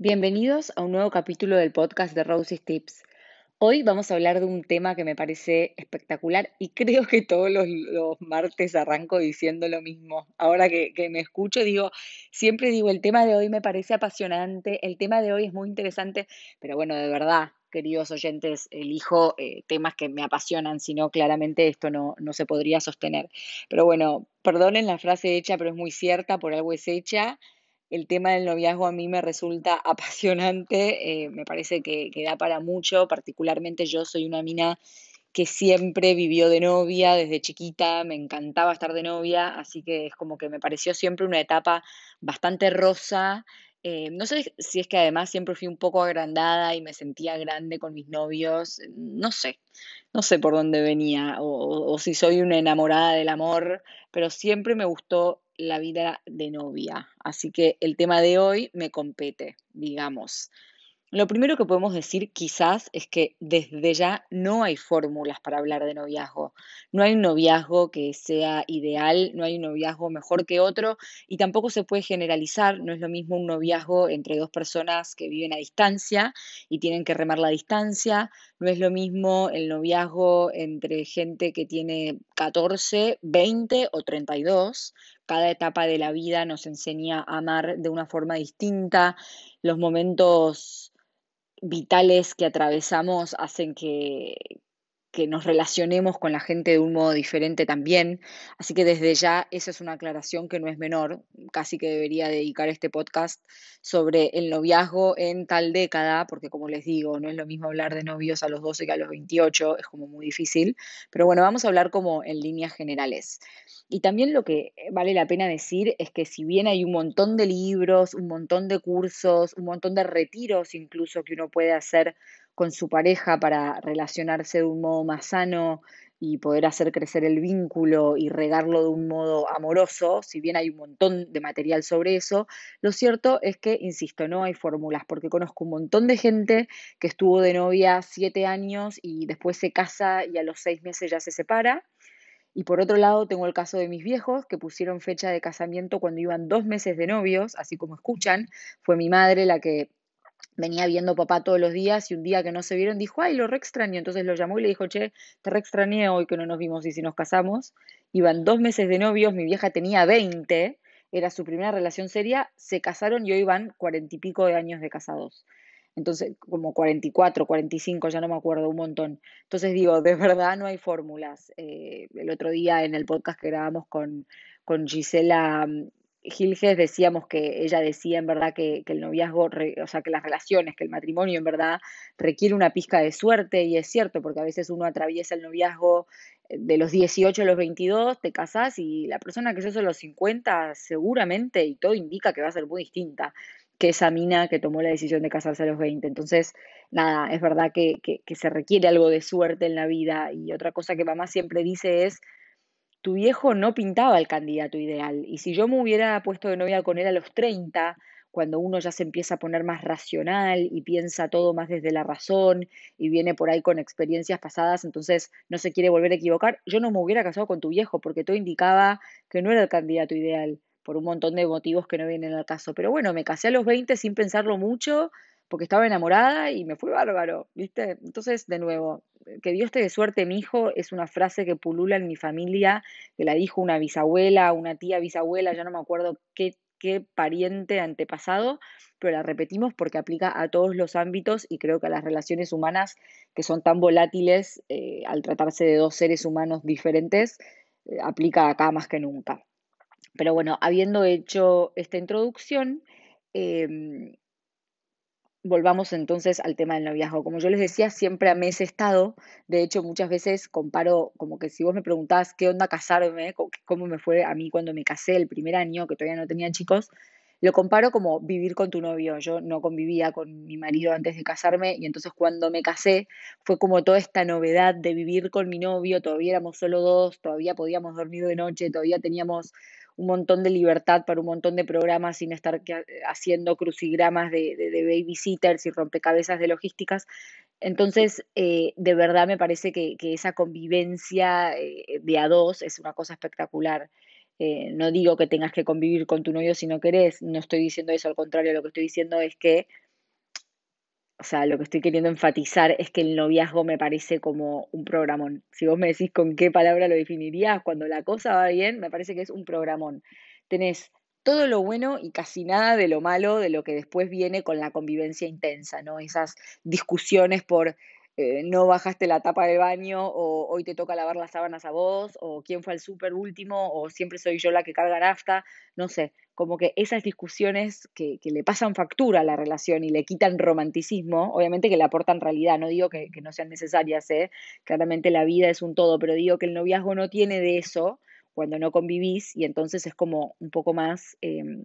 Bienvenidos a un nuevo capítulo del podcast de Rosie's Tips. Hoy vamos a hablar de un tema que me parece espectacular y creo que todos los, martes arranco diciendo lo mismo. Ahora que, que, me escucho, digo, siempre digo, el tema de hoy me parece apasionante, el tema de hoy es muy interesante, pero bueno, de verdad, queridos oyentes, elijo eh, temas que me apasionan, si no, claramente esto no, no se podría sostener. Pero bueno, perdonen la frase hecha, pero es muy cierta, por algo es hecha. El tema del noviazgo a mí me resulta apasionante, eh, me parece que, que da para mucho, particularmente yo soy una mina que siempre vivió de novia desde chiquita, me encantaba estar de novia, así que es como que me pareció siempre una etapa bastante rosa eh, no sé si es que además siempre fui un poco agrandada y me sentía grande con mis novios, no sé, no sé por dónde venía o, o si soy una enamorada del amor, pero siempre me gustó la vida de novia, así que el tema de hoy me compete, digamos. Lo primero que podemos decir quizás es que desde ya no hay fórmulas para hablar de noviazgo. No hay un noviazgo que sea ideal, no hay un noviazgo mejor que otro y tampoco se puede generalizar. No es lo mismo un noviazgo entre dos personas que viven a distancia y tienen que remar la distancia. No es lo mismo el noviazgo entre gente que tiene 14, 20 o 32 cada etapa de la vida nos enseña a amar de una forma distinta. Los momentos vitales que atravesamos hacen que, que nos relacionemos con la gente de un modo diferente también. Así que desde ya esa es una aclaración que no es menor. Casi que debería dedicar este podcast sobre el noviazgo en tal década, porque como les digo, no es lo mismo hablar de novios a los 12 que a los 28, es como muy difícil. Pero bueno, vamos a hablar como en líneas generales. Y también lo que vale la pena decir es que si bien hay un montón de libros, un montón de cursos, un montón de retiros incluso que uno puede hacer con su pareja para relacionarse de un modo más sano y poder hacer crecer el vínculo y regarlo de un modo amoroso, si bien hay un montón de material sobre eso, lo cierto es que, insisto, no hay fórmulas, porque conozco un montón de gente que estuvo de novia siete años y después se casa y a los seis meses ya se separa. Y por otro lado, tengo el caso de mis viejos que pusieron fecha de casamiento cuando iban dos meses de novios, así como escuchan. Fue mi madre la que venía viendo papá todos los días y un día que no se vieron dijo, ay, lo re extraño. Entonces lo llamó y le dijo, che, te re extrañé hoy que no nos vimos y si nos casamos. Iban dos meses de novios, mi vieja tenía 20, era su primera relación seria, se casaron y hoy van cuarenta y pico de años de casados. Entonces, como 44, 45, ya no me acuerdo, un montón. Entonces digo, de verdad no hay fórmulas. Eh, el otro día en el podcast que grabamos con, con Gisela Gilges decíamos que ella decía en verdad que, el noviazgo, o sea, que las relaciones, que el matrimonio en verdad requiere una pizca de suerte y es cierto, porque a veces uno atraviesa el noviazgo eh, de los 18 a los 22, te casás y la persona que sos a los 50 seguramente, y todo indica que va a ser muy distinta que esa mina que tomó la decisión de casarse a los 20. Entonces, nada, es verdad que se requiere algo de suerte en la vida y otra cosa que mamá siempre dice es tu viejo no pintaba el candidato ideal. Y si yo me hubiera puesto de novia con él a los 30, cuando uno ya se empieza a poner más racional y piensa todo más desde la razón y viene por ahí con experiencias pasadas, entonces no se quiere volver a equivocar, yo no me hubiera casado con tu viejo porque todo indicaba que no era el candidato ideal por un montón de motivos que no vienen al caso. Pero bueno, me casé a los 20 sin pensarlo mucho porque estaba enamorada y me fue bárbaro, ¿viste? Entonces, de nuevo, que Dios te dé suerte, mi hijo, es una frase que pulula en mi familia, que la dijo una bisabuela, una tía bisabuela, ya no me acuerdo qué, pariente antepasado, pero la repetimos porque aplica a todos los ámbitos y creo que a las relaciones humanas que son tan volátiles eh, al tratarse de dos seres humanos diferentes, eh, aplica acá más que nunca. Pero bueno, habiendo hecho esta introducción, eh, Volvamos entonces al tema del noviazgo. Como yo les decía, siempre amé ese estado. De hecho, muchas veces comparo, como que si vos me preguntás qué onda casarme, cómo me fue a mí cuando me casé el primer año, que todavía no tenía chicos, lo comparo como vivir con tu novio. Yo no convivía con mi marido antes de casarme y entonces cuando me casé fue como toda esta novedad de vivir con mi novio. Todavía éramos solo dos, todavía podíamos dormir de noche, todavía teníamos un montón de libertad para un montón de programas sin estar haciendo crucigramas de, de, babysitters y rompecabezas de logísticas. Entonces, eh, de verdad me parece que, esa convivencia eh, de a dos es una cosa espectacular. Eh, no digo que tengas que convivir con tu novio si no querés, no estoy diciendo eso, al contrario, lo que estoy diciendo es que o sea, lo que estoy queriendo enfatizar es que el noviazgo me parece como un programón. Si vos me decís con qué palabra lo definirías, cuando la cosa va bien, me parece que es un programón. Tenés todo lo bueno y casi nada de lo malo de lo que después viene con la convivencia intensa, ¿no? Esas discusiones por eh, no bajaste la tapa del baño, o hoy te toca lavar las sábanas a vos, o quién fue al súper último, o siempre soy yo la que carga nafta, no sé, como que esas discusiones que, le pasan factura a la relación y le quitan romanticismo, obviamente que le aportan realidad, no digo que, no sean necesarias, ¿eh? claramente la vida es un todo, pero digo que el noviazgo no tiene de eso cuando no convivís y entonces es como un poco más... Em,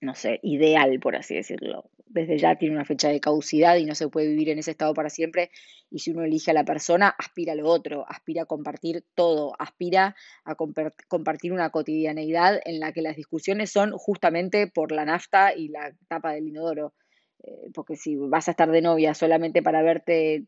no sé, ideal, por así decirlo. Desde ya tiene una fecha de caducidad y no se puede vivir en ese estado para siempre. Y si uno elige a la persona, aspira a lo otro, aspira a compartir todo, aspira a compartir una cotidianeidad en la que las discusiones son justamente por la nafta y la tapa del inodoro. Eh, porque si vas a estar de novia solamente para verte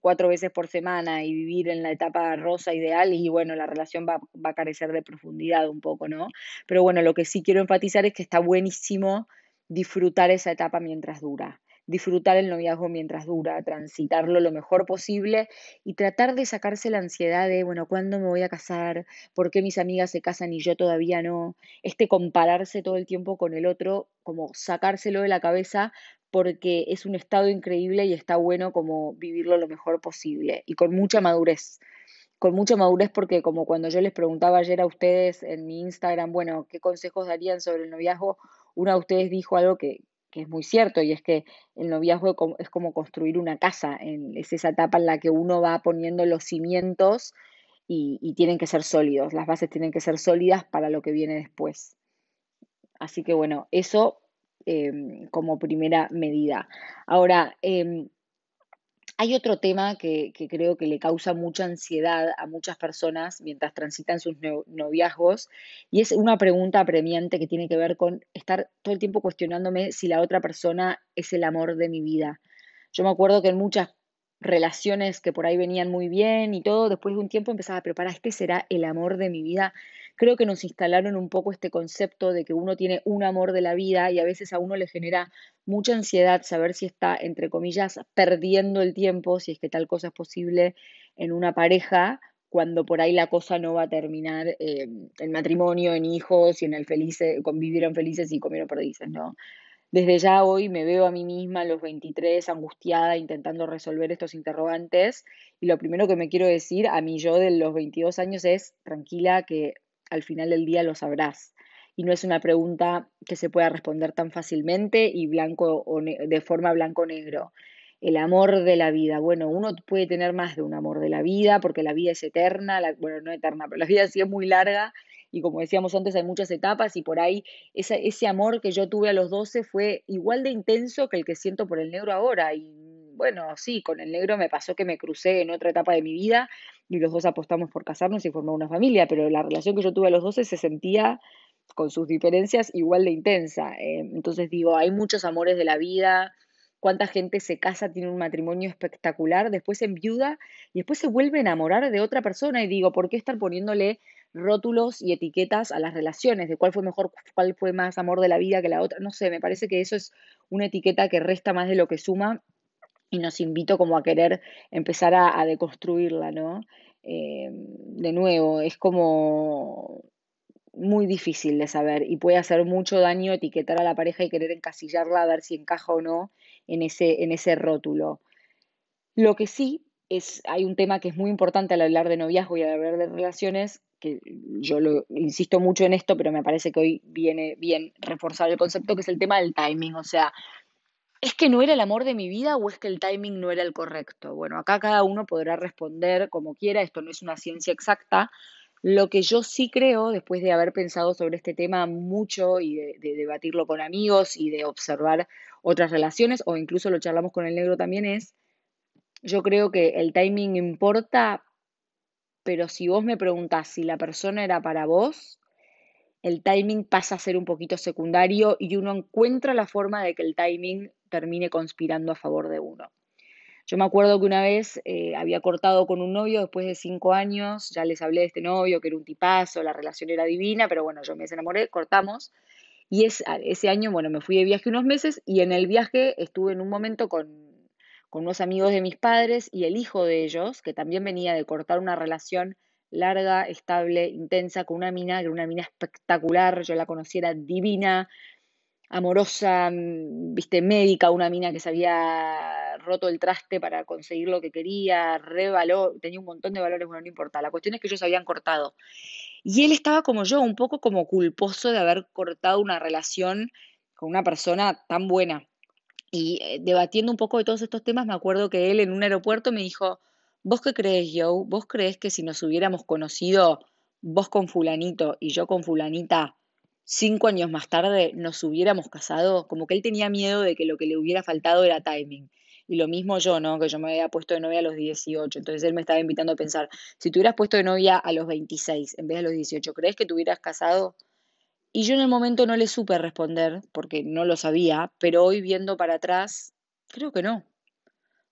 cuatro veces por semana y vivir en la etapa rosa ideal, y bueno, la relación va, va, a carecer de profundidad un poco, ¿no? Pero bueno, lo que sí quiero enfatizar es que está buenísimo disfrutar esa etapa mientras dura disfrutar el noviazgo mientras dura, transitarlo lo mejor posible y tratar de sacarse la ansiedad de, bueno, ¿cuándo me voy a casar? ¿Por qué mis amigas se casan y yo todavía no? Este compararse todo el tiempo con el otro, como sacárselo de la cabeza porque es un estado increíble y está bueno como vivirlo lo mejor posible y con mucha madurez. Con mucha madurez porque como cuando yo les preguntaba ayer a ustedes en mi Instagram, bueno, ¿qué consejos darían sobre el noviazgo? Una de ustedes dijo algo que, que es muy cierto, y es que el noviazgo es como construir una casa, es esa etapa en la que uno va poniendo los cimientos y, tienen que ser sólidos, las bases tienen que ser sólidas para lo que viene después. Así que bueno, eso em, como primera medida. Ahora, em, hay otro tema que, creo que le causa mucha ansiedad a muchas personas mientras transitan sus noviazgos y es una pregunta apremiante que tiene que ver con estar todo el tiempo cuestionándome si la otra persona es el amor de mi vida. Yo me acuerdo que en muchas relaciones que por ahí venían muy bien y todo, después de un tiempo empezaba, pero para este será el amor de mi vida. Creo que nos instalaron un poco este concepto de que uno tiene un amor de la vida y a veces a uno le genera mucha ansiedad saber si está, entre comillas, perdiendo el tiempo, si es que tal cosa es posible en una pareja, cuando por ahí la cosa no va a terminar eh, en matrimonio, en hijos y en el feliz, convivieron felices y comieron perdices, ¿no? Desde ya hoy me veo a mí misma a los 23 angustiada intentando resolver estos interrogantes y lo primero que me quiero decir a mí yo de los 22 años es tranquila que al final del día lo sabrás y no es una pregunta que se pueda responder tan fácilmente y blanco o de forma blanco-negro. El amor de la vida. Bueno, uno puede tener más de un amor de la vida porque la vida es eterna, bueno, no eterna, pero la vida sí es muy larga y como decíamos antes, hay muchas etapas y por ahí ese amor que yo tuve a los 12 fue igual de intenso que el que siento por el negro ahora. Y bueno, sí, con el negro me pasó que me crucé en otra etapa de mi vida y los dos apostamos por casarnos y formar una familia, pero la relación que yo tuve a los 12 se sentía con sus diferencias igual de intensa. Eh, entonces digo, hay muchos amores de la vida, cuánta gente se casa, tiene un matrimonio espectacular, después se enviuda y después se vuelve a enamorar de otra persona y digo, ¿por qué estar poniéndole rótulos y etiquetas a las relaciones, de cuál fue mejor, cuál fue más amor de la vida que la otra. No sé, me parece que eso es una etiqueta que resta más de lo que suma y nos invito como a querer empezar a, deconstruirla, ¿no? Eh, de nuevo, es como muy difícil de saber y puede hacer mucho daño etiquetar a la pareja y querer encasillarla a ver si encaja o no en ese, en ese rótulo. Lo que sí es, hay un tema que es muy importante al hablar de noviazgo y al hablar de relaciones, que yo lo insisto mucho en esto, pero me parece que hoy viene bien reforzar el concepto, que es el tema del timing. O sea, ¿es que no era el amor de mi vida o es que el timing no era el correcto? Bueno, acá cada uno podrá responder como quiera, esto no es una ciencia exacta. Lo que yo sí creo, después de haber pensado sobre este tema mucho y de, de debatirlo con amigos y de observar otras relaciones, o incluso lo charlamos con el negro también, es, yo creo que el timing importa, pero si vos me preguntás si la persona era para vos, el timing pasa a ser un poquito secundario y uno encuentra la forma de que el timing termine conspirando a favor de uno. Yo me acuerdo que una vez eh, había cortado con un novio después de cinco años, ya les hablé de este novio, que era un tipazo, la relación era divina, pero bueno, yo me desenamoré, cortamos. Y es, ese año, bueno, me fui de viaje unos meses y en el viaje estuve en un momento con, con unos amigos de mis padres y el hijo de ellos, que también venía de cortar una relación larga, estable, intensa, con una mina, que era una mina espectacular, yo la conociera divina, amorosa, mm, viste, médica, una mina que se había roto el traste para conseguir lo que quería, re tenía un montón de valores, bueno, no importa. La cuestión es que ellos habían cortado. Y él estaba como yo, un poco como culposo de haber cortado una relación con una persona tan buena. Y eh, debatiendo un poco de todos estos temas, me acuerdo que él en un aeropuerto me dijo, ¿vos qué crees, Joe? ¿Vos crees que si nos hubiéramos conocido vos con fulanito y yo con fulanita, cinco años más tarde nos hubiéramos casado, como que él tenía miedo de que lo que le hubiera faltado era timing. Y lo mismo yo, ¿no? Que yo me había puesto de novia a los 18. Entonces él me estaba invitando a pensar, si te hubieras puesto de novia a los 26 en vez de a los 18, ¿crees que te hubieras casado? Y yo en el momento no le supe responder, porque no lo sabía, pero hoy viendo para atrás, creo que no.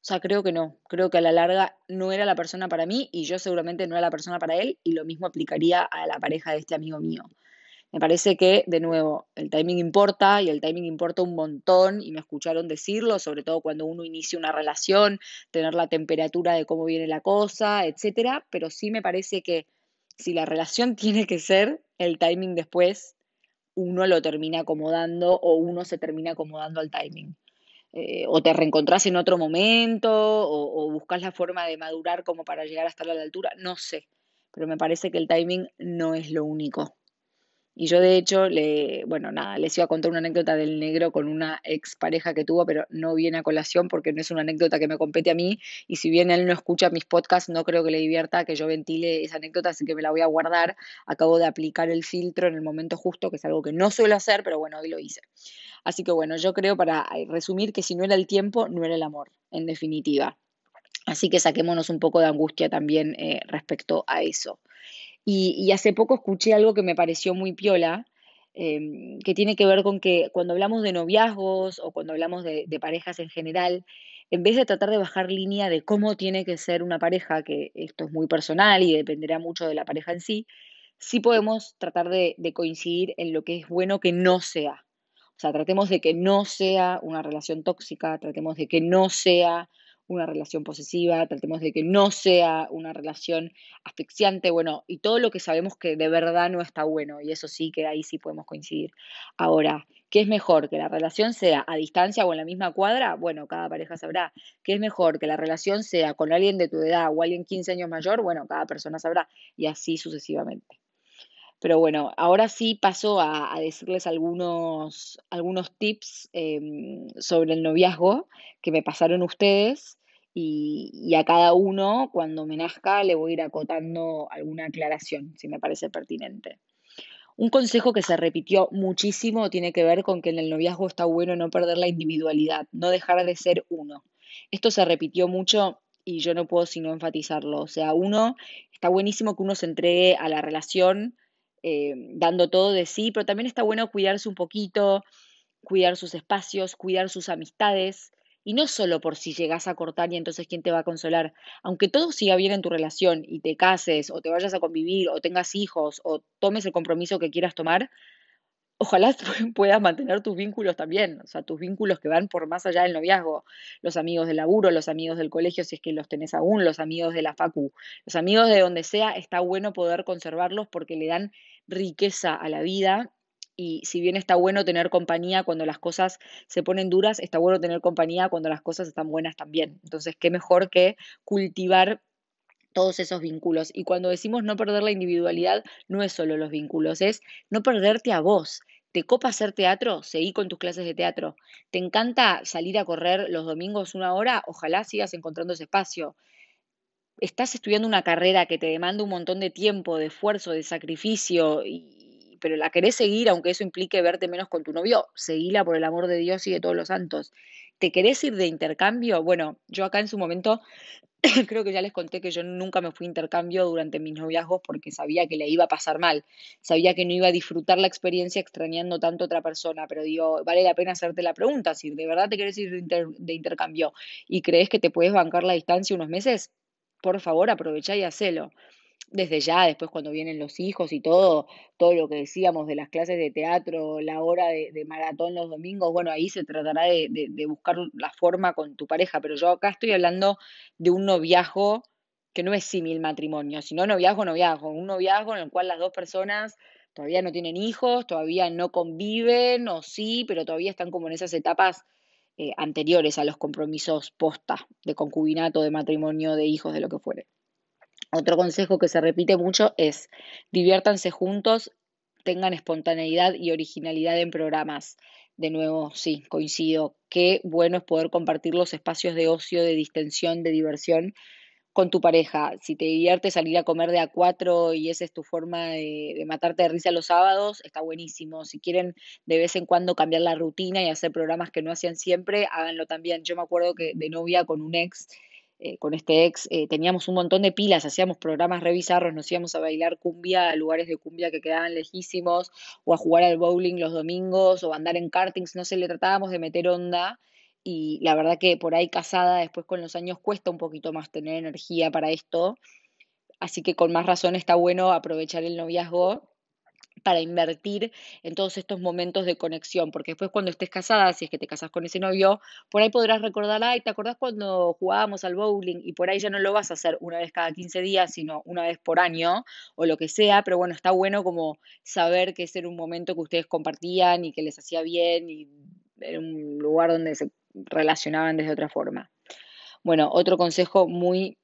O sea, creo que no. Creo que a la larga no era la persona para mí y yo seguramente no era la persona para él y lo mismo aplicaría a la pareja de este amigo mío. Me parece que, de nuevo, el timing importa y el timing importa un montón y me escucharon decirlo, sobre todo cuando uno inicia una relación, tener la temperatura de cómo viene la cosa, etcétera, pero sí me parece que si la relación tiene que ser, el timing después uno lo termina acomodando o uno se termina acomodando al timing. Eh, o te reencontrás en otro momento o, o buscas la forma de madurar como para llegar a estar a la altura, no sé, pero me parece que el timing no es lo único. Y yo de hecho, le, bueno, nada, les iba a contar una anécdota del negro con una expareja que tuvo, pero no viene a colación porque no es una anécdota que me compete a mí. Y si bien él no escucha mis podcasts, no creo que le divierta que yo ventile esa anécdota, así que me la voy a guardar. Acabo de aplicar el filtro en el momento justo, que es algo que no suelo hacer, pero bueno, hoy lo hice. Así que bueno, yo creo para resumir que si no era el tiempo, no era el amor, en definitiva. Así que saquémonos un poco de angustia también eh, respecto a eso. Y, hace poco escuché algo que me pareció muy piola, em, que tiene que ver con que cuando hablamos de noviazgos o cuando hablamos de, parejas en general, en vez de tratar de bajar línea de cómo tiene que ser una pareja, que esto es muy personal y dependerá mucho de la pareja en sí, sí podemos tratar de, de coincidir en lo que es bueno que no sea. O sea, tratemos de que no sea una relación tóxica, tratemos de que no sea una relación posesiva, tratemos de que no sea una relación asfixiante, bueno, y todo lo que sabemos que de verdad no está bueno, y eso sí que ahí sí podemos coincidir. Ahora, ¿qué es mejor? ¿Que la relación sea a distancia o en la misma cuadra? Bueno, cada pareja sabrá. ¿Qué es mejor? ¿Que la relación sea con alguien de tu edad o alguien 15 años mayor? Bueno, cada persona sabrá, y así sucesivamente. Pero bueno, ahora sí paso a, decirles algunos, algunos tips em, sobre el noviazgo que me pasaron ustedes y, a cada uno, cuando me nazca, le voy a ir acotando alguna aclaración, si me parece pertinente. Un consejo que se repitió muchísimo tiene que ver con que en el noviazgo está bueno no perder la individualidad, no dejar de ser uno. Esto se repitió mucho y yo no puedo sino enfatizarlo. O sea, uno, está buenísimo que uno se entregue a la relación eh, dando todo de sí, pero también está bueno cuidarse un poquito, cuidar sus espacios, cuidar sus amistades, y no solo por si llegas a cortar y entonces quién te va a consolar. Aunque todo siga bien en tu relación y te cases o te vayas a convivir o tengas hijos o tomes el compromiso que quieras tomar, ojalá puedas mantener tus vínculos también, o sea, tus vínculos que van por más allá del noviazgo, los amigos del laburo, los amigos del colegio, si es que los tenés aún, los amigos de la facu, los amigos de donde sea, está bueno poder conservarlos porque le dan riqueza a la vida y si bien está bueno tener compañía cuando las cosas se ponen duras, está bueno tener compañía cuando las cosas están buenas también. Entonces, qué mejor que cultivar todos esos vínculos. Y cuando decimos no perder la individualidad, no es solo los vínculos, es no perderte a vos. ¿Te copa hacer teatro? Seguí con tus clases de teatro. ¿Te encanta salir a correr los domingos una hora? Ojalá sigas encontrando ese espacio. ¿Estás estudiando una carrera que te demanda un montón de tiempo, de esfuerzo, de sacrificio y, pero la querés seguir, aunque eso implique verte menos con tu novio, seguila por el amor de Dios y de todos los santos. ¿Te querés ir de intercambio? Bueno, yo acá en su momento creo que ya les conté que yo nunca me fui a intercambio durante mis noviazgos porque sabía que le iba a pasar mal, sabía que no iba a disfrutar la experiencia extrañando tanto a otra persona, pero digo, vale la pena hacerte la pregunta, si de verdad te querés ir de, intercambio y crees que te puedes bancar la distancia unos meses, por favor aprovecha y hacelo. Desde ya, después cuando vienen los hijos y todo, todo lo que decíamos de las clases de teatro, la hora de, maratón los domingos, bueno, ahí se tratará de, de, buscar la forma con tu pareja, pero yo acá estoy hablando de un noviazgo que no es símil matrimonio, sino noviazgo, noviazgo, un noviazgo en el cual las dos personas todavía no tienen hijos, todavía no conviven, o sí, pero todavía están como en esas etapas eh, anteriores a los compromisos posta de concubinato, de matrimonio, de hijos, de lo que fuere. Otro consejo que se repite mucho es diviértanse juntos, tengan espontaneidad y originalidad en programas. De nuevo, sí, coincido. Qué bueno es poder compartir los espacios de ocio, de distensión, de diversión con tu pareja. Si te diviertes salir a comer de a cuatro y esa es tu forma de, matarte de risa los sábados, está buenísimo. Si quieren de vez en cuando cambiar la rutina y hacer programas que no hacían siempre, háganlo también. Yo me acuerdo que de novia con un ex, eh, con este ex, eh, teníamos un montón de pilas, hacíamos programas revisarros, nos íbamos a bailar cumbia a lugares de cumbia que quedaban lejísimos, o a jugar al bowling los domingos, o a andar en kartings, no sé, le tratábamos de meter onda y la verdad que por ahí casada después con los años cuesta un poquito más tener energía para esto, así que con más razón está bueno aprovechar el noviazgo para invertir en todos estos momentos de conexión, porque después cuando estés casada, si es que te casas con ese novio, por ahí podrás recordar, ay, ¿te acordás cuando jugábamos al bowling? Y por ahí ya no lo vas a hacer una vez cada 15 días, sino una vez por año o lo que sea, pero bueno, está bueno como saber que ese era un momento que ustedes compartían y que les hacía bien y era un lugar donde se relacionaban desde otra forma. Bueno, otro consejo muy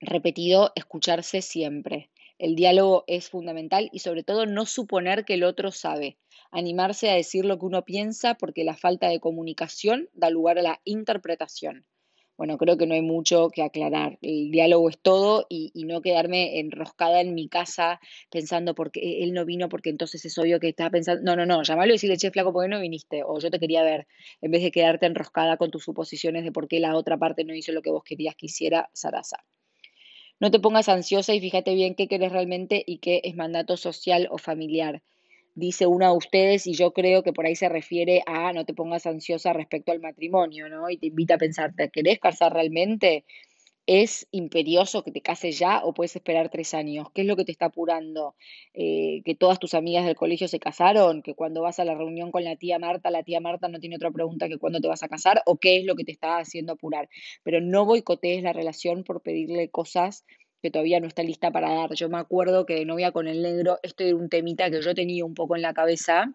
repetido, escucharse siempre. El diálogo es fundamental y sobre todo no suponer que el otro sabe. Animarse a decir lo que uno piensa porque la falta de comunicación da lugar a la interpretación bueno, creo que no hay mucho que aclarar. El diálogo es todo y, no quedarme enroscada en mi casa pensando porque él no vino, porque entonces es obvio que estaba pensando. No, no, no, llamarlo y decirle, che, flaco, ¿por qué no viniste? O yo te quería ver, en vez de quedarte enroscada con tus suposiciones de por qué la otra parte no hizo lo que vos querías que hiciera, Sarasa. No te pongas ansiosa y fíjate bien qué querés realmente y qué es mandato social o familiar dice una de ustedes y yo creo que por ahí se refiere a no te pongas ansiosa respecto al matrimonio, ¿no? Y te invita a pensar, ¿te querés casar realmente? ¿Es imperioso que te cases ya o puedes esperar tres años? ¿Qué es lo que te está apurando? Eh, ¿Que todas tus amigas del colegio se casaron? ¿Que cuando vas a la reunión con la tía Marta, la tía Marta no tiene otra pregunta que cuándo te vas a casar? ¿O qué es lo que te está haciendo apurar? Pero no boicotees la relación por pedirle cosas que todavía no está lista para dar. Yo me acuerdo que de novia con el negro, esto era un temita que yo tenía un poco en la cabeza.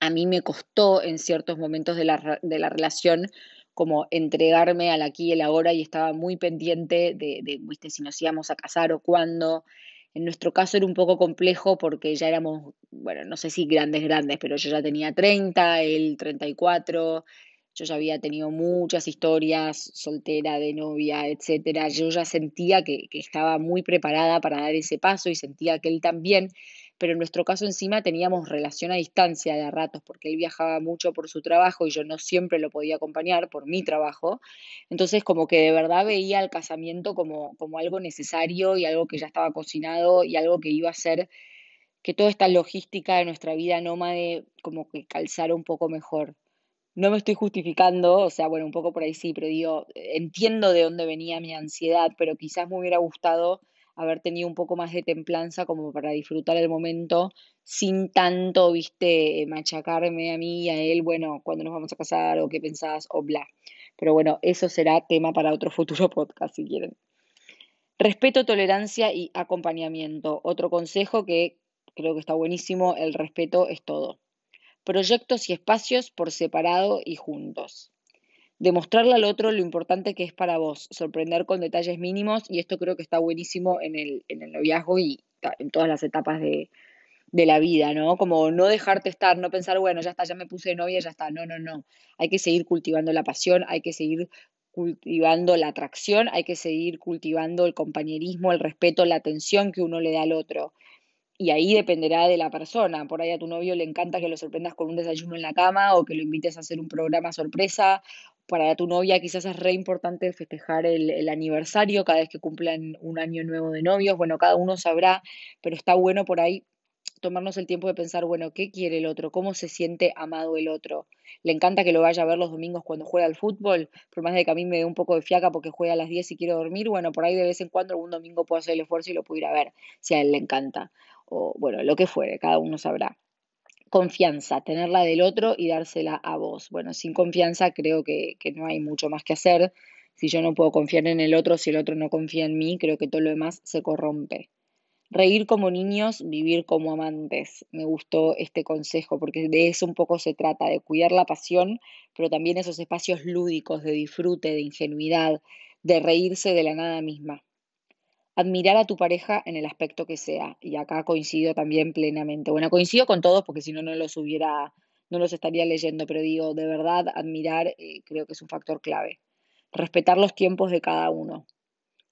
A mí me costó en ciertos momentos de la, de la relación como entregarme al aquí y el ahora y estaba muy pendiente de, de, ¿viste? si nos íbamos a casar o cuándo. En nuestro caso era un poco complejo porque ya éramos, bueno, no sé si grandes, grandes, pero yo ya tenía 30, él 34, yo ya había tenido muchas historias, soltera, de novia, etcétera. Yo ya sentía que, que, estaba muy preparada para dar ese paso y sentía que él también, pero en nuestro caso encima teníamos relación a distancia de a ratos, porque él viajaba mucho por su trabajo y yo no siempre lo podía acompañar por mi trabajo. Entonces como que de verdad veía el casamiento como, como algo necesario y algo que ya estaba cocinado y algo que iba a ser que toda esta logística de nuestra vida nómade como que calzara un poco mejor no me estoy justificando, o sea, bueno, un poco por ahí sí, pero digo, entiendo de dónde venía mi ansiedad, pero quizás me hubiera gustado haber tenido un poco más de templanza como para disfrutar el momento sin tanto, viste, machacarme a mí y a él, bueno, cuando nos vamos a casar o qué pensás o bla. Pero bueno, eso será tema para otro futuro podcast si quieren. Respeto, tolerancia y acompañamiento. Otro consejo que creo que está buenísimo, el respeto es todo proyectos y espacios por separado y juntos. Demostrarle al otro lo importante que es para vos, sorprender con detalles mínimos, y esto creo que está buenísimo en el, en el noviazgo y en todas las etapas de, de la vida, ¿no? Como no dejarte estar, no pensar, bueno, ya está, ya me puse de novia, ya está. No, no, no. Hay que seguir cultivando la pasión, hay que seguir cultivando la atracción, hay que seguir cultivando el compañerismo, el respeto, la atención que uno le da al otro y ahí dependerá de la persona. Por ahí a tu novio le encanta que lo sorprendas con un desayuno en la cama o que lo invites a hacer un programa sorpresa. Para tu novia quizás es re importante festejar el, aniversario cada vez que cumplan un año nuevo de novios. Bueno, cada uno sabrá, pero está bueno por ahí tomarnos el tiempo de pensar, bueno, ¿qué quiere el otro? ¿Cómo se siente amado el otro? ¿Le encanta que lo vaya a ver los domingos cuando juega al fútbol? Por más de que a mí me dé un poco de fiaca porque juega a las 10 y quiero dormir, bueno, por ahí de vez en cuando algún domingo puedo hacer el esfuerzo y lo puedo ir a ver, si a él le encanta. O bueno, lo que fuere, cada uno sabrá. Confianza, tenerla del otro y dársela a vos. Bueno, sin confianza creo que, que no hay mucho más que hacer. Si yo no puedo confiar en el otro, si el otro no confía en mí, creo que todo lo demás se corrompe. Reír como niños, vivir como amantes. Me gustó este consejo porque de eso un poco se trata, de cuidar la pasión, pero también esos espacios lúdicos de disfrute, de ingenuidad, de reírse de la nada misma. Admirar a tu pareja en el aspecto que sea. Y acá coincido también plenamente. Bueno, coincido con todos porque si no, no los hubiera, no los estaría leyendo, pero digo, de verdad, admirar eh, creo que es un factor clave. Respetar los tiempos de cada uno.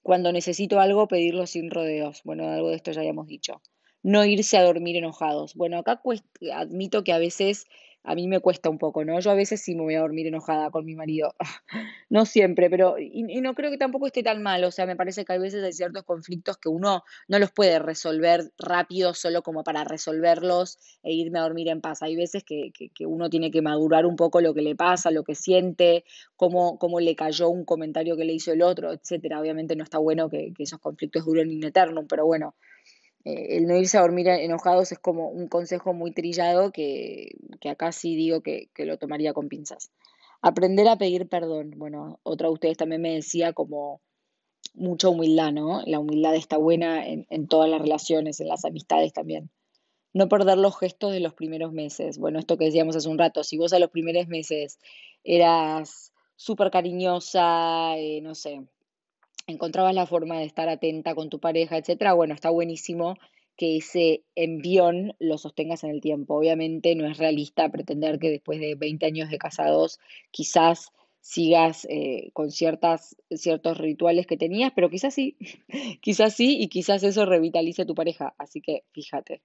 Cuando necesito algo, pedirlo sin rodeos. Bueno, algo de esto ya habíamos dicho. No irse a dormir enojados. Bueno, acá admito que a veces a mí me cuesta un poco, ¿no? Yo a veces sí me voy a dormir enojada con mi marido. no siempre, pero y, no creo que tampoco esté tan mal. O sea, me parece que hay veces hay ciertos conflictos que uno no los puede resolver rápido solo como para resolverlos e irme a dormir en paz. Hay veces que, uno tiene que madurar un poco lo que le pasa, lo que siente, cómo, cómo le cayó un comentario que le hizo el otro, etcétera. Obviamente no está bueno que, que esos conflictos duren in eternum, pero bueno, eh, el no irse a dormir enojados es como un consejo muy trillado que, acá sí digo que, lo tomaría con pinzas. Aprender a pedir perdón. Bueno, otra de ustedes también me decía como mucha humildad, ¿no? La humildad está buena en, en todas las relaciones, en las amistades también. No perder los gestos de los primeros meses. Bueno, esto que decíamos hace un rato, si vos a los primeros meses eras súper cariñosa, eh, no sé, encontrabas la forma de estar atenta con tu pareja, etcétera, bueno, está buenísimo que ese envión lo sostengas en el tiempo. Obviamente no es realista pretender que después de 20 años de casados quizás sigas eh, con ciertas, ciertos rituales que tenías, pero quizás sí, quizás sí, y quizás eso revitalice tu pareja. Así que fíjate.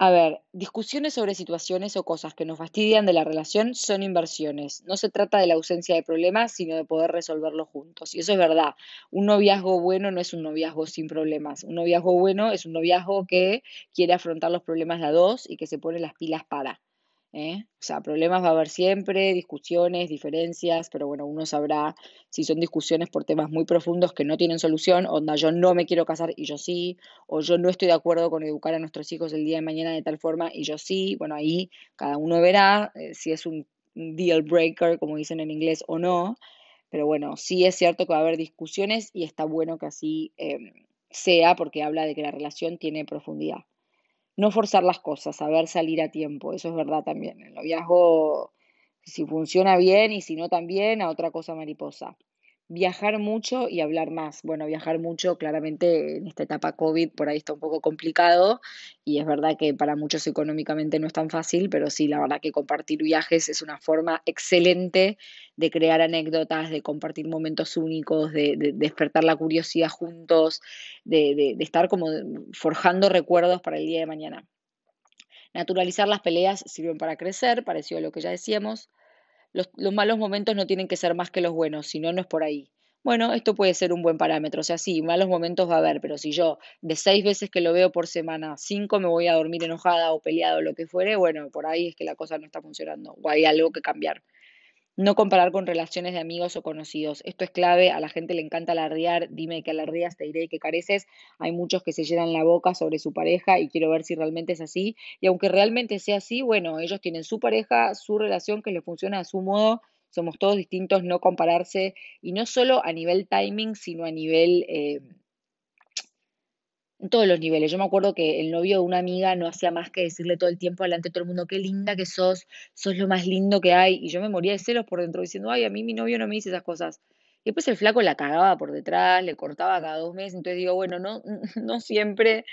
A ver, discusiones sobre situaciones o cosas que nos fastidian de la relación son inversiones. No se trata de la ausencia de problemas, sino de poder resolverlos juntos. Y eso es verdad. Un noviazgo bueno no es un noviazgo sin problemas. Un noviazgo bueno es un noviazgo que quiere afrontar los problemas de a dos y que se pone las pilas para. ¿Eh? O sea, problemas va a haber siempre, discusiones, diferencias, pero bueno, uno sabrá si son discusiones por temas muy profundos que no tienen solución, onda yo no me quiero casar y yo sí, o yo no estoy de acuerdo con educar a nuestros hijos el día de mañana de tal forma y yo sí, bueno, ahí cada uno verá eh, si es un deal breaker, como dicen en inglés, o no, pero bueno, sí es cierto que va a haber discusiones y está bueno que así em, sea porque habla de que la relación tiene profundidad no forzar las cosas, saber salir a tiempo, eso es verdad también. El noviazgo, si funciona bien y si no también, a otra cosa mariposa. Viajar mucho y hablar más. Bueno, viajar mucho, claramente en esta etapa COVID por ahí está un poco complicado y es verdad que para muchos económicamente no es tan fácil, pero sí, la verdad que compartir viajes es una forma excelente de crear anécdotas, de compartir momentos únicos, de, despertar la curiosidad juntos, de, de estar como forjando recuerdos para el día de mañana. Naturalizar las peleas sirven para crecer, parecido a lo que ya decíamos los, malos momentos no tienen que ser más que los buenos, si no, no es por ahí. Bueno, esto puede ser un buen parámetro, o sea, sí, malos momentos va a haber, pero si yo de seis veces que lo veo por semana, cinco me voy a dormir enojada o peleado o lo que fuere, bueno, por ahí es que la cosa no está funcionando o hay algo que cambiar. No comparar con relaciones de amigos o conocidos. Esto es clave, a la gente le encanta alardear, dime que alardeas, te diré que careces. Hay muchos que se llenan la boca sobre su pareja y quiero ver si realmente es así. Y aunque realmente sea así, bueno, ellos tienen su pareja, su relación que les funciona a su modo. Somos todos distintos, no compararse. Y no solo a nivel timing, sino a nivel... Eh, en todos los niveles. Yo me acuerdo que el novio de una amiga no hacía más que decirle todo el tiempo delante de todo el mundo, qué linda que sos, sos lo más lindo que hay. Y yo me moría de celos por dentro diciendo, ay, a mí mi novio no me dice esas cosas. Y después el flaco la cagaba por detrás, le cortaba cada dos meses. Entonces digo, bueno, no, no siempre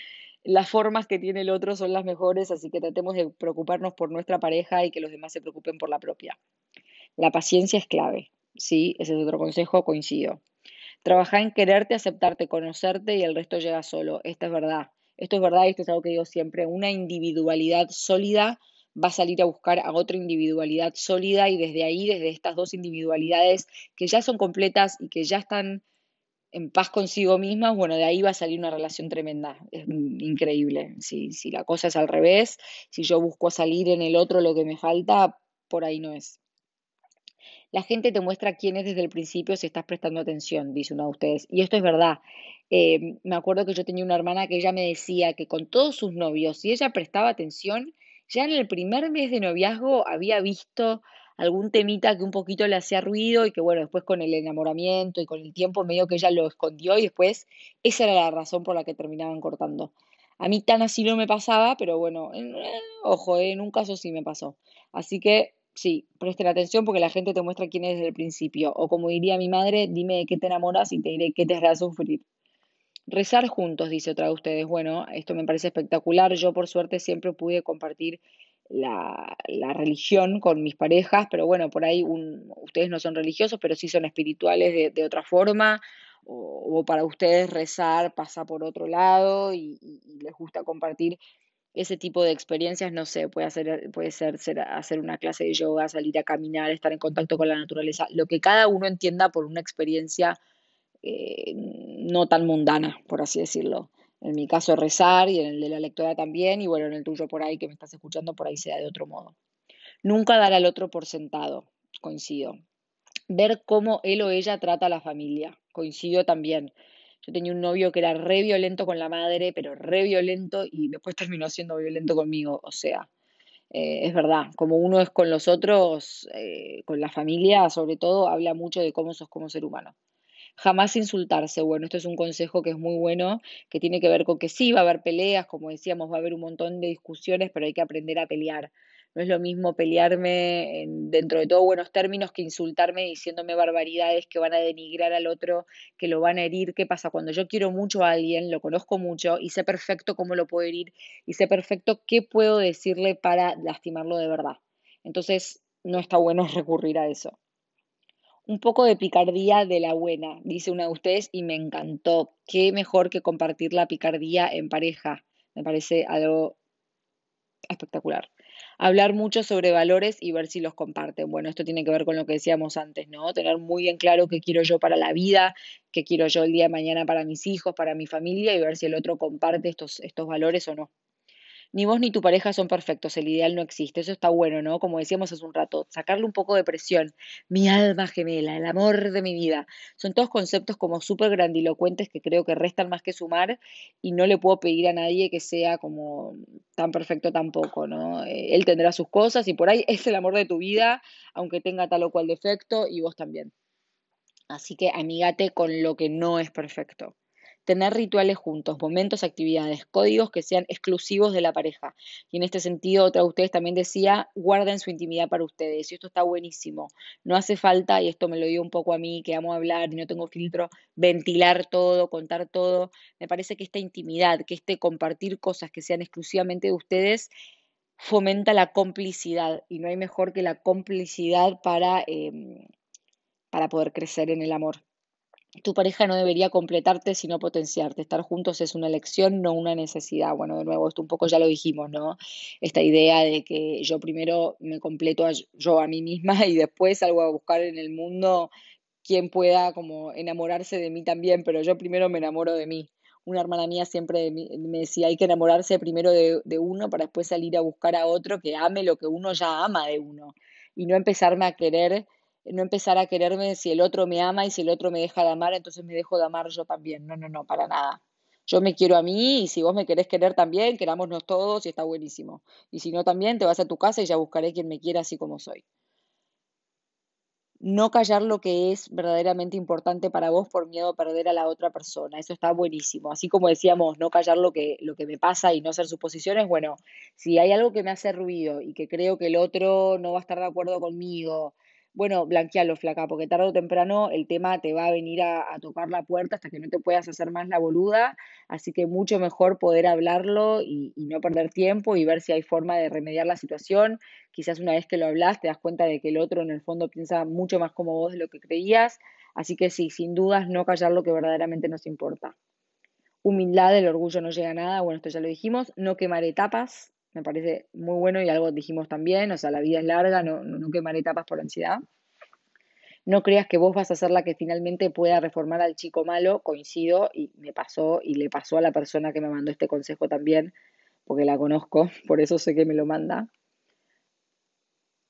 las formas que tiene el otro son las mejores, así que tratemos de preocuparnos por nuestra pareja y que los demás se preocupen por la propia. La paciencia es clave, ¿sí? Ese es otro consejo, coincido. Trabajar en quererte, aceptarte, conocerte y el resto llega solo. Esta es verdad. Esto es verdad y esto es algo que digo siempre. Una individualidad sólida va a salir a buscar a otra individualidad sólida y desde ahí, desde estas dos individualidades que ya son completas y que ya están en paz consigo mismas, bueno, de ahí va a salir una relación tremenda, es increíble. Si, si la cosa es al revés, si yo busco salir en el otro lo que me falta, por ahí no es. La gente te muestra quién es desde el principio si estás prestando atención, dice uno de ustedes. Y esto es verdad. Eh, me acuerdo que yo tenía una hermana que ella me decía que con todos sus novios, si ella prestaba atención, ya en el primer mes de noviazgo había visto algún temita que un poquito le hacía ruido y que bueno, después con el enamoramiento y con el tiempo medio que ella lo escondió y después esa era la razón por la que terminaban cortando. A mí tan así no me pasaba, pero bueno, eh, ojo, en un caso sí me pasó. Así que sí, presten atención porque la gente te muestra quién es desde el principio. O como diría mi madre, dime de qué te enamoras y te diré qué te hará sufrir. Rezar juntos, dice otra de ustedes. Bueno, esto me parece espectacular. Yo por suerte siempre pude compartir la, religión con mis parejas, pero bueno, por ahí ustedes no son religiosos, pero sí son espirituales de, otra forma, o, para ustedes rezar pasa por otro lado y, les gusta compartir ese tipo de experiencias, no sé, puede, hacer, puede ser, ser, hacer una clase de yoga, salir a caminar, estar en contacto con la naturaleza, lo que cada uno entienda por una experiencia eh, no tan mundana, por así decirlo. En mi caso rezar y en el de la lectora también, y bueno, en el tuyo por ahí que me estás escuchando, por ahí sea de otro modo. Nunca dar al otro por sentado, coincido. Ver cómo él o ella trata a la familia, coincido también. Yo tenía un novio que era re violento con la madre, pero re violento y después terminó siendo violento conmigo. O sea, eh, es verdad, como uno es con los otros, eh, con la familia sobre todo, habla mucho de cómo sos como ser humano. Jamás insultarse. Bueno, esto es un consejo que es muy bueno, que tiene que ver con que sí, va a haber peleas, como decíamos, va a haber un montón de discusiones, pero hay que aprender a pelear. No es lo mismo pelearme dentro de todo buenos términos que insultarme diciéndome barbaridades que van a denigrar al otro, que lo van a herir. ¿Qué pasa? Cuando yo quiero mucho a alguien, lo conozco mucho y sé perfecto cómo lo puedo herir y sé perfecto qué puedo decirle para lastimarlo de verdad. Entonces, no está bueno recurrir a eso. Un poco de picardía de la buena, dice una de ustedes, y me encantó. Qué mejor que compartir la picardía en pareja. Me parece algo espectacular. Hablar mucho sobre valores y ver si los comparten. Bueno, esto tiene que ver con lo que decíamos antes, ¿no? Tener muy bien claro qué quiero yo para la vida, qué quiero yo el día de mañana para mis hijos, para mi familia y ver si el otro comparte estos, estos valores o no ni vos ni tu pareja son perfectos, el ideal no existe. Eso está bueno, ¿no? Como decíamos hace un rato, sacarle un poco de presión. Mi alma gemela, el amor de mi vida. Son todos conceptos como súper grandilocuentes que creo que restan más que sumar y no le puedo pedir a nadie que sea como tan perfecto tampoco, ¿no? Eh, él tendrá sus cosas y por ahí es el amor de tu vida, aunque tenga tal o cual defecto y vos también. Así que amígate con lo que no es perfecto tener rituales juntos, momentos, actividades, códigos que sean exclusivos de la pareja. Y en este sentido, otra de ustedes también decía, guarden su intimidad para ustedes. Y esto está buenísimo. No hace falta, y esto me lo dio un poco a mí, que amo hablar y no tengo filtro, ventilar todo, contar todo. Me parece que esta intimidad, que este compartir cosas que sean exclusivamente de ustedes, fomenta la complicidad. Y no hay mejor que la complicidad para, em, para poder crecer en el amor. Tu pareja no debería completarte, sino potenciarte. Estar juntos es una elección, no una necesidad. Bueno, de nuevo, esto un poco ya lo dijimos, ¿no? Esta idea de que yo primero me completo a yo a mí misma y después salgo a buscar en el mundo quien pueda como enamorarse de mí también, pero yo primero me enamoro de mí. Una hermana mía siempre me decía, hay que enamorarse primero de, de uno para después salir a buscar a otro que ame lo que uno ya ama de uno y no empezarme a querer no empezar a quererme si el otro me ama y si el otro me deja de amar, entonces me dejo de amar yo también. No, no, no, para nada. Yo me quiero a mí y si vos me querés querer también, querámonos todos y está buenísimo. Y si no también, te vas a tu casa y ya buscaré quien me quiera así como soy. No callar lo que es verdaderamente importante para vos por miedo a perder a la otra persona. Eso está buenísimo. Así como decíamos, no callar lo que, lo que me pasa y no hacer suposiciones. Bueno, si hay algo que me hace ruido y que creo que el otro no va a estar de acuerdo conmigo, bueno, blanquealo, flaca, porque tarde o temprano el tema te va a venir a, tocar la puerta hasta que no te puedas hacer más la boluda, así que mucho mejor poder hablarlo y, no perder tiempo y ver si hay forma de remediar la situación. Quizás una vez que lo hablas te das cuenta de que el otro en el fondo piensa mucho más como vos de lo que creías, así que sí, sin dudas no callar lo que verdaderamente nos importa. Humildad, el orgullo no llega a nada, bueno, esto ya lo dijimos, no quemar etapas, me parece muy bueno y algo dijimos también, o sea, la vida es larga, no, no quemar etapas por ansiedad. no creas que vos vas a ser la que finalmente pueda reformar al chico malo, coincido y me pasó y le pasó a la persona que me mandó este consejo también, porque la conozco, por eso sé que me lo manda.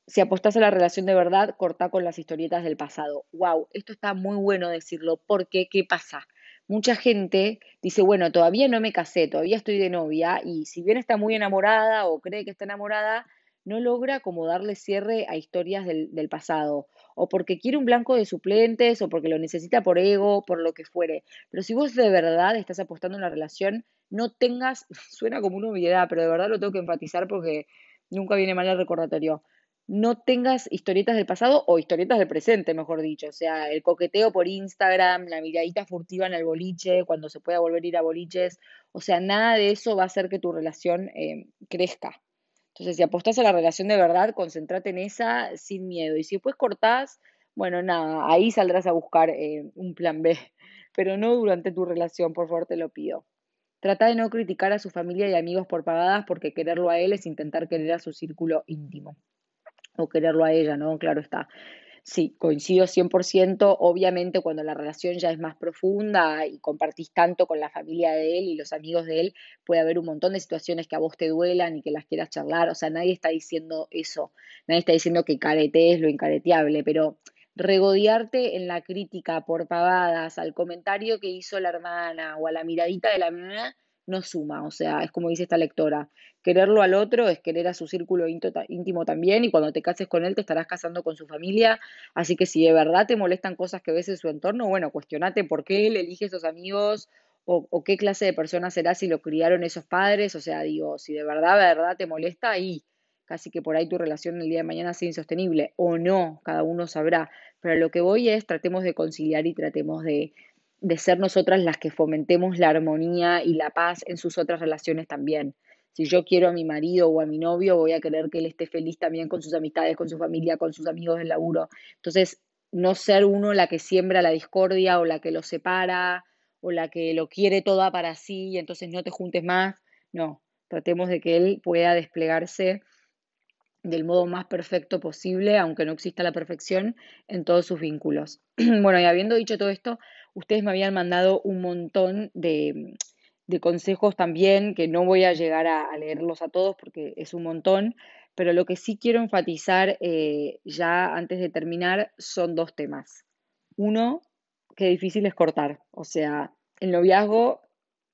Si apostás a la relación de verdad, cortá con las historietas del pasado. Wow, esto está muy bueno decirlo, porque ¿qué pasa? Mucha gente dice, bueno, todavía no me casé, todavía estoy de novia, y si bien está muy enamorada o cree que está enamorada, no logra como darle cierre a historias del, pasado, o porque quiere un blanco de suplentes, o porque lo necesita por ego, por lo que fuere. Pero si vos de verdad estás apostando en la relación, no tengas, suena como una obviedad, pero de verdad lo tengo que enfatizar porque nunca viene mal el recordatorio no tengas historietas del pasado o historietas del presente, mejor dicho. O sea, el coqueteo por Instagram, la miradita furtiva en el boliche, cuando se pueda volver a ir a boliches. O sea, nada de eso va a hacer que tu relación eh, crezca. Entonces, si apostás a la relación de verdad, concéntrate en esa sin miedo. Y si después cortás, bueno, nada, ahí saldrás a buscar eh, un plan B. Pero no durante tu relación, por favor, te lo pido. Trata de no criticar a su familia y amigos por pagadas porque quererlo a él es intentar querer a su círculo íntimo o quererlo a ella, ¿no? Claro está. Sí, coincido 100%. Obviamente cuando la relación ya es más profunda y compartís tanto con la familia de él y los amigos de él, puede haber un montón de situaciones que a vos te duelan y que las quieras charlar. O sea, nadie está diciendo eso. Nadie está diciendo que caretees lo incareteable, pero regodearte en la crítica por pavadas al comentario que hizo la hermana o a la miradita de la no suma, o sea, es como dice esta lectora, quererlo al otro es querer a su círculo íntimo también y cuando te cases con él te estarás casando con su familia, así que si de verdad te molestan cosas que ves en su entorno, bueno, cuestionate por qué él elige esos amigos o, o, qué clase de persona será si lo criaron esos padres, o sea, digo, si de verdad, de verdad te molesta, ahí casi que por ahí tu relación el día de mañana sea insostenible o no, cada uno sabrá, pero lo que voy es tratemos de conciliar y tratemos de de ser nosotras las que fomentemos la armonía y la paz en sus otras relaciones también. Si yo quiero a mi marido o a mi novio, voy a querer que él esté feliz también con sus amistades, con su familia, con sus amigos del laburo. Entonces, no ser uno la que siembra la discordia o la que lo separa o la que lo quiere toda para sí y entonces no te juntes más. No, tratemos de que él pueda desplegarse del modo más perfecto posible, aunque no exista la perfección, en todos sus vínculos. bueno, y habiendo dicho todo esto, ustedes me habían mandado un montón de, consejos también, que no voy a llegar a, leerlos a todos porque es un montón, pero lo que sí quiero enfatizar eh, ya antes de terminar son dos temas. Uno, que difícil es cortar, o sea, el noviazgo,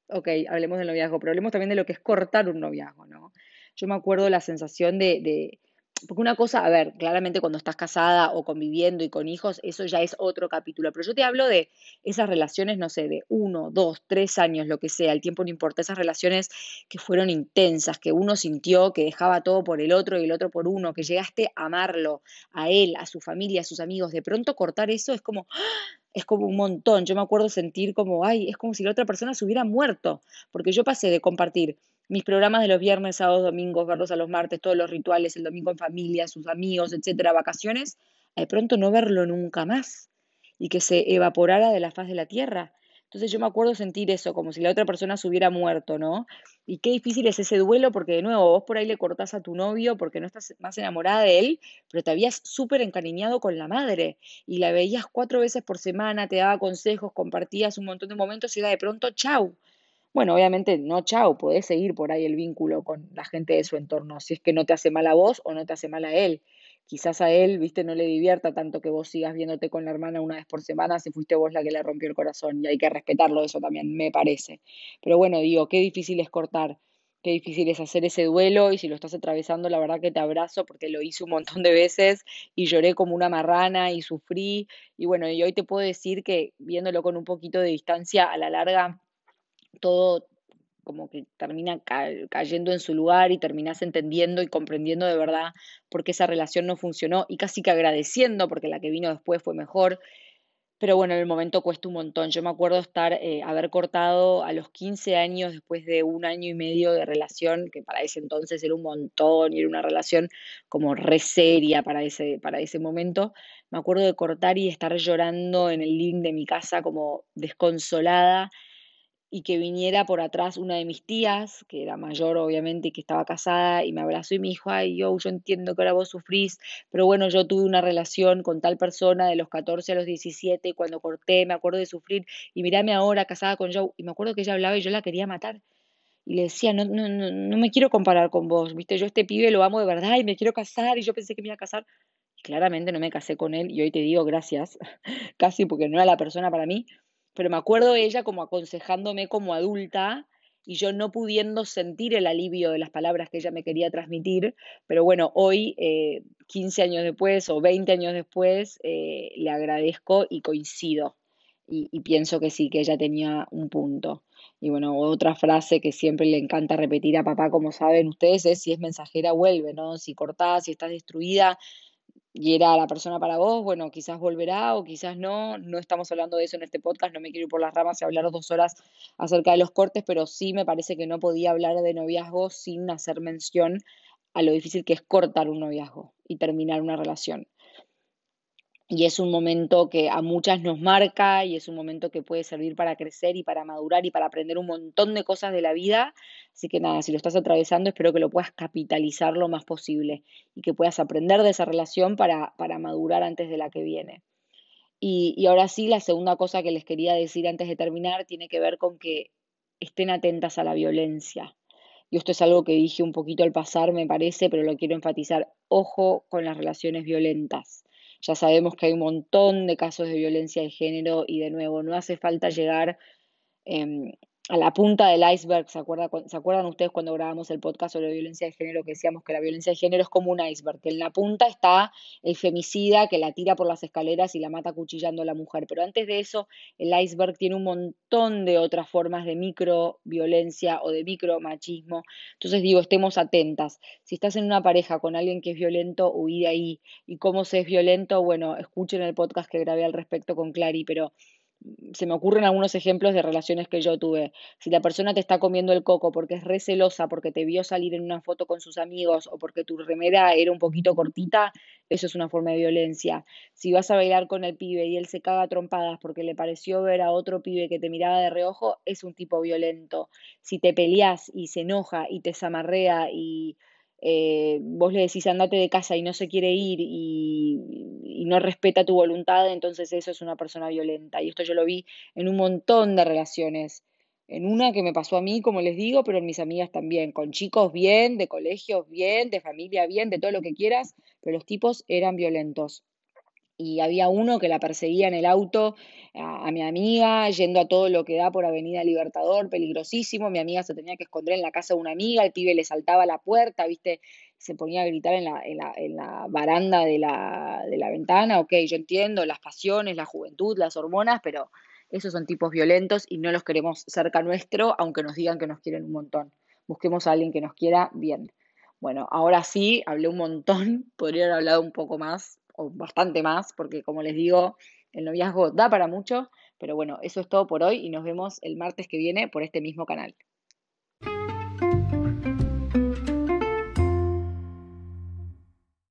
ok, hablemos del noviazgo, pero hablemos también de lo que es cortar un noviazgo, ¿no? Yo me acuerdo la sensación de porque una cosa, a ver, claramente cuando estás casada o conviviendo y con hijos, eso ya es otro capítulo, pero yo te hablo de esas relaciones, no sé, de uno, dos, tres años, lo que sea, el tiempo no importa, esas relaciones que fueron intensas, que uno sintió que dejaba todo por el otro y el otro por uno, que llegaste a amarlo, a él, a su familia, a sus amigos, de pronto cortar eso es como, ¡ah! es como un montón. Yo me acuerdo sentir como, ay, es como si la otra persona se hubiera muerto, porque yo pasé de compartir mis programas de los viernes, sábados, domingos, verlos a los martes, todos los rituales, el domingo en familia, sus amigos, etcétera, vacaciones, de pronto no verlo nunca más y que se evaporara de la faz de la tierra. Entonces yo me acuerdo sentir eso, como si la otra persona se hubiera muerto, ¿no? Y qué difícil es ese duelo, porque de nuevo, vos por ahí le cortás a tu novio porque no estás más enamorada de él, pero te habías súper encariñado con la madre y la veías cuatro veces por semana, te daba consejos, compartías un montón de momentos y era de pronto, chau, bueno, obviamente no chao, podés seguir por ahí el vínculo con la gente de su entorno, si es que no te hace mal a vos o no te hace mal a él. Quizás a él, viste, no le divierta tanto que vos sigas viéndote con la hermana una vez por semana si fuiste vos la que le rompió el corazón y hay que respetarlo eso también, me parece. Pero bueno, digo, qué difícil es cortar, qué difícil es hacer ese duelo y si lo estás atravesando, la verdad que te abrazo porque lo hice un montón de veces y lloré como una marrana y sufrí y bueno, y hoy te puedo decir que viéndolo con un poquito de distancia, a la larga todo como que termina cayendo en su lugar y terminas entendiendo y comprendiendo de verdad por qué esa relación no funcionó y casi que agradeciendo porque la que vino después fue mejor. Pero bueno, en el momento cuesta un montón. Yo me acuerdo estar, eh, haber cortado a los 15 años después de un año y medio de relación, que para ese entonces era un montón y era una relación como re seria para ese, para ese momento. Me acuerdo de cortar y estar llorando en el living de mi casa como desconsolada y que viniera por atrás una de mis tías, que era mayor obviamente y que estaba casada, y me abrazó y me dijo, ay, yo, yo entiendo que ahora vos sufrís, pero bueno, yo tuve una relación con tal persona de los 14 a los 17 y cuando corté me acuerdo de sufrir y mirame ahora casada con Joe y me acuerdo que ella hablaba y yo la quería matar. Y le decía, no, no, no, no me quiero comparar con vos, viste, yo este pibe lo amo de verdad y me quiero casar y yo pensé que me iba a casar. Claramente no me casé con él y hoy te digo gracias, casi porque no era la persona para mí, pero me acuerdo ella como aconsejándome como adulta y yo no pudiendo sentir el alivio de las palabras que ella me quería transmitir, pero bueno, hoy, eh, 15 años después o 20 años después, eh, le agradezco y coincido y, y pienso que sí, que ella tenía un punto. Y bueno, otra frase que siempre le encanta repetir a papá, como saben ustedes, es si es mensajera, vuelve, ¿no? Si cortás, si estás destruida, y era la persona para vos, bueno, quizás volverá o quizás no, no estamos hablando de eso en este podcast, no me quiero ir por las ramas y hablar dos horas acerca de los cortes, pero sí me parece que no podía hablar de noviazgo sin hacer mención a lo difícil que es cortar un noviazgo y terminar una relación y es un momento que a muchas nos marca y es un momento que puede servir para crecer y para madurar y para aprender un montón de cosas de la vida. Así que nada, si lo estás atravesando, espero que lo puedas capitalizar lo más posible y que puedas aprender de esa relación para, para madurar antes de la que viene. Y, y ahora sí, la segunda cosa que les quería decir antes de terminar tiene que ver con que estén atentas a la violencia. Y esto es algo que dije un poquito al pasar, me parece, pero lo quiero enfatizar. Ojo con las relaciones violentas ya sabemos que hay un montón de casos de violencia de género y de nuevo, no hace falta llegar em, a la punta del iceberg. ¿Se, ¿Se acuerdan ustedes cuando grabamos el podcast sobre violencia de género que decíamos que la violencia de género es como un iceberg? Que en la punta está el femicida que la tira por las escaleras y la mata cuchillando a la mujer. Pero antes de eso, el iceberg tiene un montón de otras formas de microviolencia o de micromachismo. Entonces digo, estemos atentas. Si estás en una pareja con alguien que es violento, huí de ahí. ¿Y cómo se es violento? Bueno, escuchen el podcast que grabé al respecto con Clary, pero se me ocurren algunos ejemplos de relaciones que yo tuve. Si la persona te está comiendo el coco porque es recelosa, porque te vio salir en una foto con sus amigos o porque tu remera era un poquito cortita, eso es una forma de violencia. Si vas a bailar con el pibe y él se caga trompadas porque le pareció ver a otro pibe que te miraba de reojo, es un tipo violento. Si te peleas y se enoja y te zamarrea y eh, vos le decís andate de casa y no se quiere ir y, no respeta tu voluntad, entonces eso es una persona violenta. Y esto yo lo vi en un montón de relaciones. En una que me pasó a mí, como les digo, pero en mis amigas también, con chicos bien, de colegios bien, de familia bien, de todo lo que quieras, pero los tipos eran violentos y había uno que la perseguía en el auto a, mi amiga, yendo a todo lo que da por Avenida Libertador, peligrosísimo, mi amiga se tenía que esconder en la casa de una amiga, el pibe le saltaba la puerta, viste, se ponía a gritar en la, en la, en la baranda de la, de la ventana, ok, yo entiendo las pasiones, la juventud, las hormonas, pero esos son tipos violentos y no los queremos cerca nuestro, aunque nos digan que nos quieren un montón. Busquemos a alguien que nos quiera bien. Bueno, ahora sí, hablé un montón, podría haber hablado un poco más, o bastante más, porque como les digo, el noviazgo da para mucho, pero bueno, eso es todo por hoy y nos vemos el martes que viene por este mismo canal.